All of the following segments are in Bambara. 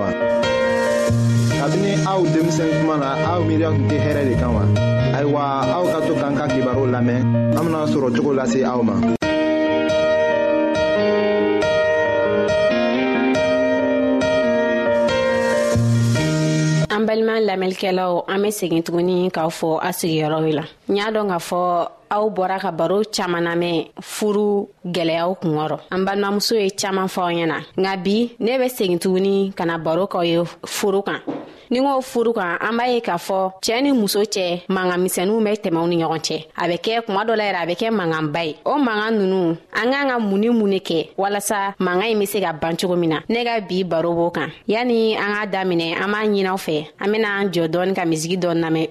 wa. kabini aw denmisɛn kuma na aw miiriya tun tɛ hɛrɛ de kan wa. ayiwa aw ka to k'an ka kibaru lamɛn an bena sɔrɔ cogo lase aw ma. an balima lamɛnlikɛlaw an be segin tuguni k'aw fɔ a sigiyɔrɔw la n y'a dɔn k'a fɔ aw bɔra ka baro caaman namɛn furu gwɛlɛyaw kungɔrɔ an balimamuso ye caaman fɔ aw ɲɛna nka bi ne be segin tuguni ka na baro k'aw ye furu kan ni k'o furu kan an b'a ye k'a fɔ cɛɛ ni muso cɛ mankan misɛnuw bɛ tɛmɛw ni ɲɔgɔn cɛ a bɛ kɛ kuma dɔ la yɛrɛ a bɛ kɛ mankanba ye o mankan nunu an k'an ka mun ni mun ne kɛ walasa mankan ɲi be se ka ban cogo min na ne ka bi baro b'o kan yani an k'a daminɛ an b'a ɲinaw fɛ an bena an jɔ dɔɔni ka misigi dɔ namɛn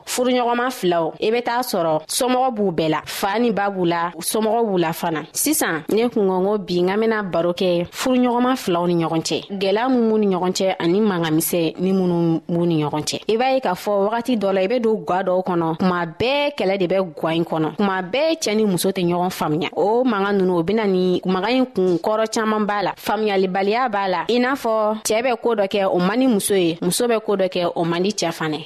furuɲɔgɔnma filaw i e be t'a sɔrɔ somɔgɔ b'u bɛɛ la fa ni ba b'u la somɔgɔ b'u la fana sisan ne kungɔngo bi n ka bena baro kɛ furuɲɔgɔnma filaw ni ɲɔgɔn cɛ gwɛlɛya min b'u ni ɲɔgɔn cɛ ani mangamisɛ ni minnu b'u ni ɲɔgɔn cɛ i b'a ye k'a fɔ wagati dɔ la i be don gwa dɔw kɔnɔ kuma bɛɛ kɛlɛ de bɛ gwa ɲi kɔnɔ kuma bɛɛ cɛɛ ni muso tɛ ɲɔgɔn faamuya o manga nunu o bena ni maga ɲi kun kɔrɔ caaman b'a la faamuyalibaliya b'a la i n'a fɔ cɛɛ bɛ koo dɔ kɛ o man ni muso ye muso bɛ koo dɔ kɛ o man di cɛɛ fanɛ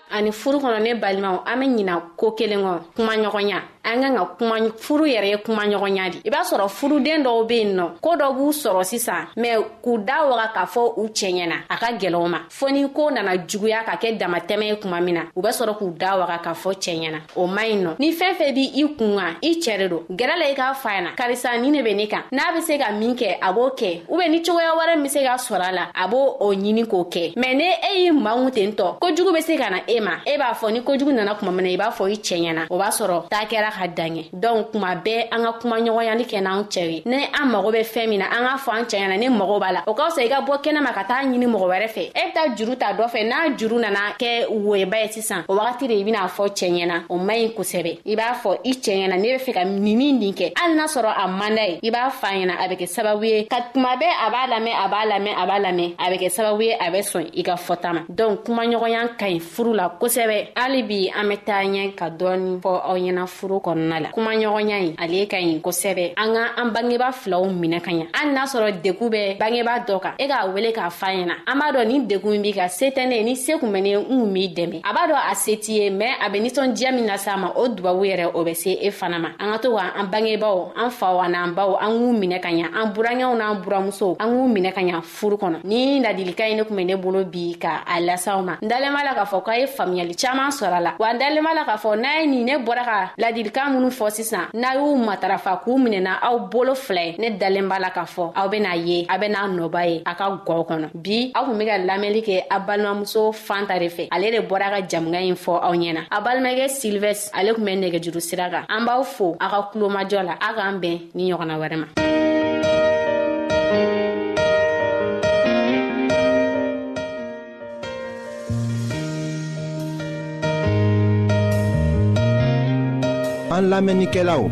ani furu kɔnɔ ne balimaw an be ɲina ko kelen kɔ kuma ɲɔgɔnya an kan ka kuma furu yɛrɛ ye kuma ɲɔgɔnya di i b'a sɔrɔ furuden dɔw be yen nɔ ko dɔ b'u sɔrɔ sisan mɛ k'u da waga k'a fɔ u cɛ ɲɛna a ka gɛlɛw ma fɔɔ ni ko nana juguya ka kɛ damatɛmɛ ye kuma min na u bɛ sɔrɔ k'u da waga k'a fɔ cɛ ɲɛna o man ɲi nɔ ni fɛn fɛn b'i i kun kan i cɛ de don gɛrɛ la i k'a fɔ a na karisa ni ne bɛ ne kan n'a bɛ se ka min kɛ a b'o kɛ u bɛ ni cogoya wɛrɛ bɛ se ka sɔrɔ a la a b'o o ɲini k'o kɛ mɛ ne e y'i mangu ten tɔ kojugu bɛ se ka na e ma e b'a fɔ ni kojugu nana kuma min na i b'a fɔ i cɛ ɲɛna o b'a sɔrɔ taa kɛra ka dankɛ dɔnku kuma bɛɛ an ka kuma ɲɔgɔnyali kɛ n'an cɛ ye ne an mago bɛ fɛn min na an k'a fɔ an cɛ ɲɛna ne mago b'a la o ka fisa i ka bɔ kɛnɛma ka taa ɲini mɔgɔ wɛrɛ fɛ e bɛ taa juru ta dɔ fɛ n'a juru nana kɛ woyeba ye sisan o wagati de i bɛna fɔ cɛ ɲɛna o man ɲi kosɛbɛ i b'a fɔ i cɛ ɲɛna ne bɛ fɛ ka nin ni nin kɛ hali n'a sɔrɔ a man d'a ye i b'a fa ɲɛna a bɛ kɛ sababu ye ka tuma bɛɛ a b'a lamɛn a b'a lamɛn a b'a lamɛn a bɛ kɛ sababu ye a bɛ sɔn i ka fɔta ma donc kumaɲɔgɔnya ka ɲi furu la kosɛbɛ hali bi an bɛ taa ɲɛ ka dɔɔni fɔ aw ɲɛna furu kɔnɔna la kumaɲɔgɔnya ye ale ka ɲi kosɛbɛ an ka an bangeba filaw minɛ ka ɲa hali n'a sɔrɔ degun bɛ bangeba dɔ kan e k'a wele k'a fa ɲɛna an b'a dɔn ni degun b'i ka se tɛ ne ni se kun bɛ ne n kun b'i dɛmɛ a b'a dɔn a se t'i ye mɛn a bɛ nisɔndiya min lase a ma o dubabu yɛrɛ o bɛ se e fana ma an ka to ka an bangebaw an faw an'an baw an k'u minɛ ka ɲa an burankɛw n'an buramusow an k'u minɛ ka ɲa furu kɔnɔ ni ladilikan ye ne tun bɛ ne bolo bi ka a lasaw ma n dalen b'a la k'a fɔ k'a ye faamuyali caman sɔrɔ a la wa n dalen b'a la k'a fɔ n'a ye nin ne bɔra ka ladilikan minnu fɔ sisan n'a y'u matarafa k'u minɛna aw bolo fila ye ne dalen b'a la k'a fɔ aw bɛna ye a bɛna nɔba ye a ka gɔw kɔnɔ bi aw tun bɛ ka lamɛnli kɛ a balimamuso fanta de fɛ ale de bɔra ka jamukan ɲi fɔ aw ɲɛna a balimakɛ silvɛ ale tun bɛ nɛgɛjuru sira kan an b'aw fo a ka kulomajɔ la aw k'an bɛn ni ɲɔgɔnna wɛrɛ ma an lamɛnnikɛlaw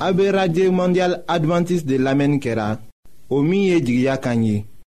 a bɛ radio mondial adventiste de lamɛnni kɛra o min ye jigiya kan ye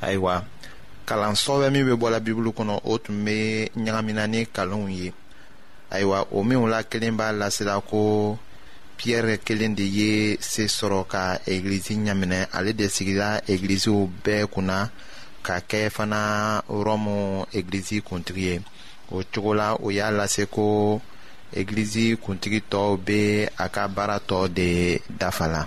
ayiwa kalan sɔbɛ min bɛ bɔla bibulu kɔnɔ o tun bɛ ɲagamina ni kalonw ye ayiwa o minw la kelen b'a lasira ko piyɛrɛ kelen de ye se sɔrɔ ka egilizi ɲaminɛ ale de sigira egiliziw bɛɛ kunna ka kɛ fana rɔmu egilizi kuntigi ye o cogo la o y'a lase ko egilizi kuntigi tɔw bɛ a ka baara tɔ de dafa la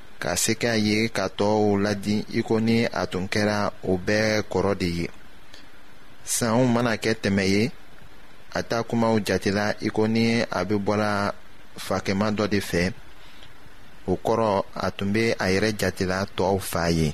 ka se k'a ye ka tɔɔw ladi i ko ni a tun kɛra o bɛɛ kɔrɔ de ye sanw mana kɛ tɛmɛ ye a ta kumaw jatela i ko ni a bɛ bɔra fakɛma dɔ de fɛ o kɔrɔ a tun bɛ a yɛrɛ jatela tɔɔw fa ye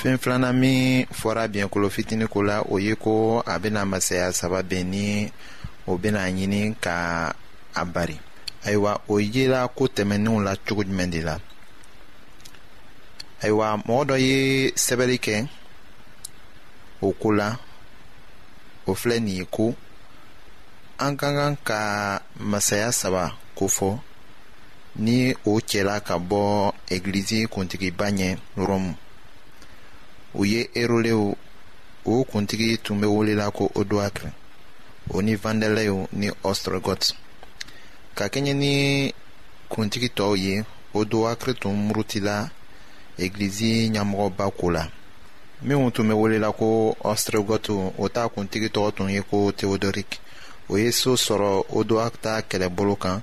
fɛn filanan min fɔra biɲɛkolo fitini ko la o ye ko a bɛna masaya saba bɛn ni o bɛna ɲini ka a bari ayiwa o yela ko tɛmɛnenw la cogo jumɛn de la ayiwa mɔgɔ dɔ ye sɛbɛnni kɛ o ko la o filɛ nin ye ko an ka kan ka masaya saba ko fɔ ni o cɛla ka bɔ egilizi kuntigiba ɲɛ rɔmu u ye erolew o kuntigi tun bɛ welela ko odoakr o ni vandɛlɛw ni ɔstrɔgɔt ka kɛɲɛ ni kuntigi tɔw ye odoakr tun murutila egilizi ɲɛmɔgɔba ko la minnu tun bɛ welela ko ɔstrɔgɔtu o ta kuntigi tɔgɔ tun ye ko teodorik o ye so sɔrɔ odoakta kɛlɛbolo kan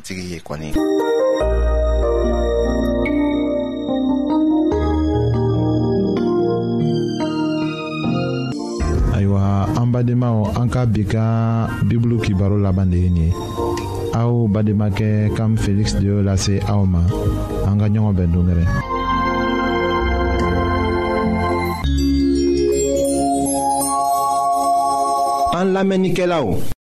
tigi ye kɔni ayiwa an badenmaw an ka bi ka bibulu kibaro laban de ye nin ye aw bademakɛ kam feliksi de y'o lase aw ma an ka ɲɔgɔn bɛn dongɛrɛ an lamɛnnikɛlaw